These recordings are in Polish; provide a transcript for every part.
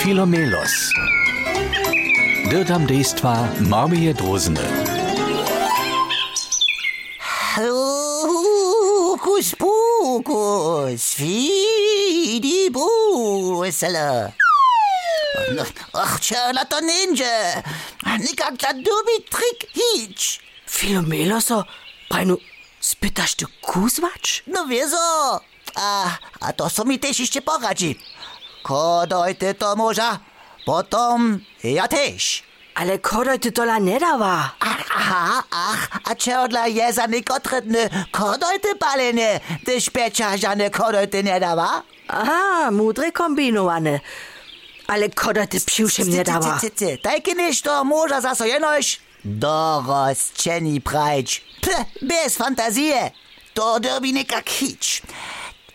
Filomelos. Dirtam dejstva Marmije Drozene. Hokus pokus, fidibusele. Ach, na to ninja. Nikak za dubi trik hič. Filomeloso, prajnu, spytaš ty kuzvać? No wiezo. A, a to co mi też jeszcze poradzi. Kodojte to może, potom ja też. Ale kodoj ty tola nie dawa. Ach, aha, ach, a če odla jeza nikotredne kodojte palenie, gdyż pieczarza kodojte nie dawa? Aha, mudre kombinowane. Ale kodoj ty psiuszem nie dawa. Tajki niż to może zaso jenoś dorosczeni prajcz. Pff, bez fantazie. To derbi nikak hicz.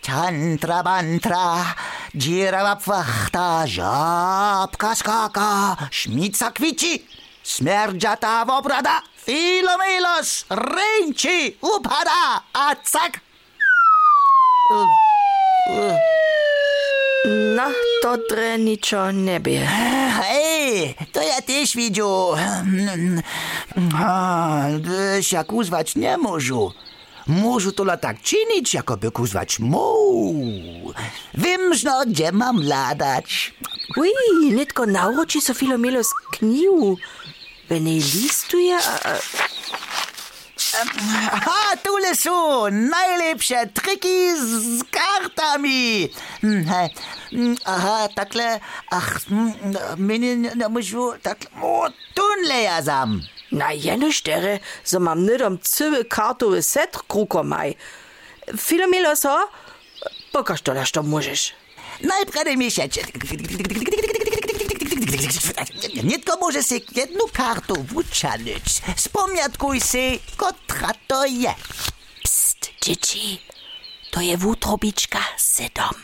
Tantra mantra, dzirawa pwachta, żabka skaka, szmica kwici, śmierdziata wobrada, filomilos, ręci, upada, a cak. No, to dre niczo nie bie. Hej, to ja też Gdyż jak uzwać nie możu. Możu to tak czynić, jakoby kuzwać mu. Wiemż no, gdzie mam ladać. Ui, nitko nauči so Filomelos knihu. Wenn jej listuje, a, Aha, tule są najlepsze triki z kartami. Hej, hm, Aha, takle, ach, hm, mnie nie możu, takle, o, tunle ja sam. Na jene stere, so mam nidom cyły kartowy set krukomaj. Filomeloso, pokaż to, to możesz. Najpierw mi się... Nitko może si jedną kartę wuczanić. Spomniatkuj si, kotra to je. Psst, dzieci, to je wutrobiczka sedom.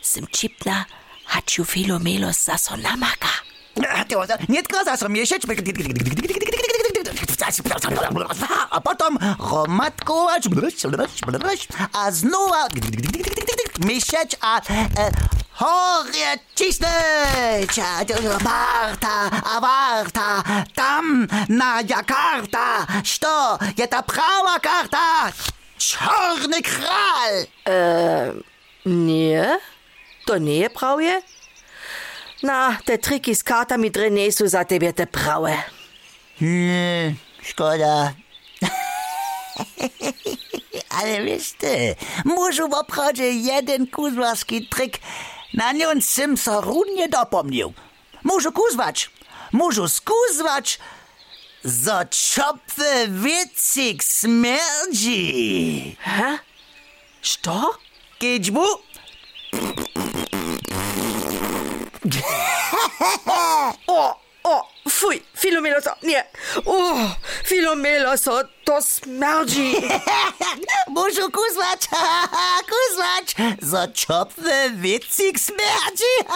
Sym cipna, haciu Filomelos zaso namaka. Nitko zase miesiąc... A potem romatkować, a znowu miesiąc, a e, chorę cisnąć. Warta, a warta, tam na Jakarta, je ta prawa karta? Czarny kral! Nie, to nie prawie. Na, te triki z kartami dre nie są za tebie te prawe. Nie, szkoda. Ale wiesz ty, może w obchodzie jeden kuzławski trik na nią sym so równie dopomnił. Może kuzwać, może skuzwać, za czopwy wiecik śmierdzi. Hä? Što? Kiczbu? O, o, fuj, Filomeloso, nie. O, Filomeloso, to smerdzi. Może kuzwać, kuzwać, za czopwy wiecik śmierdzi.